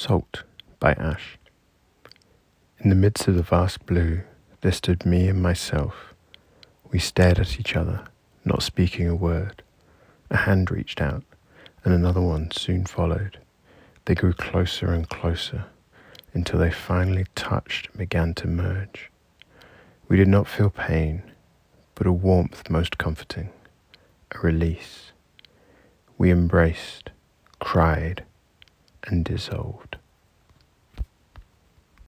Salt by Ashe. In the midst of the vast blue, there stood me and myself. We stared at each other, not speaking a word. A hand reached out, and another one soon followed. They grew closer and closer until they finally touched and began to merge. We did not feel pain, but a warmth most comforting, a release. We embraced, cried, and dissolved.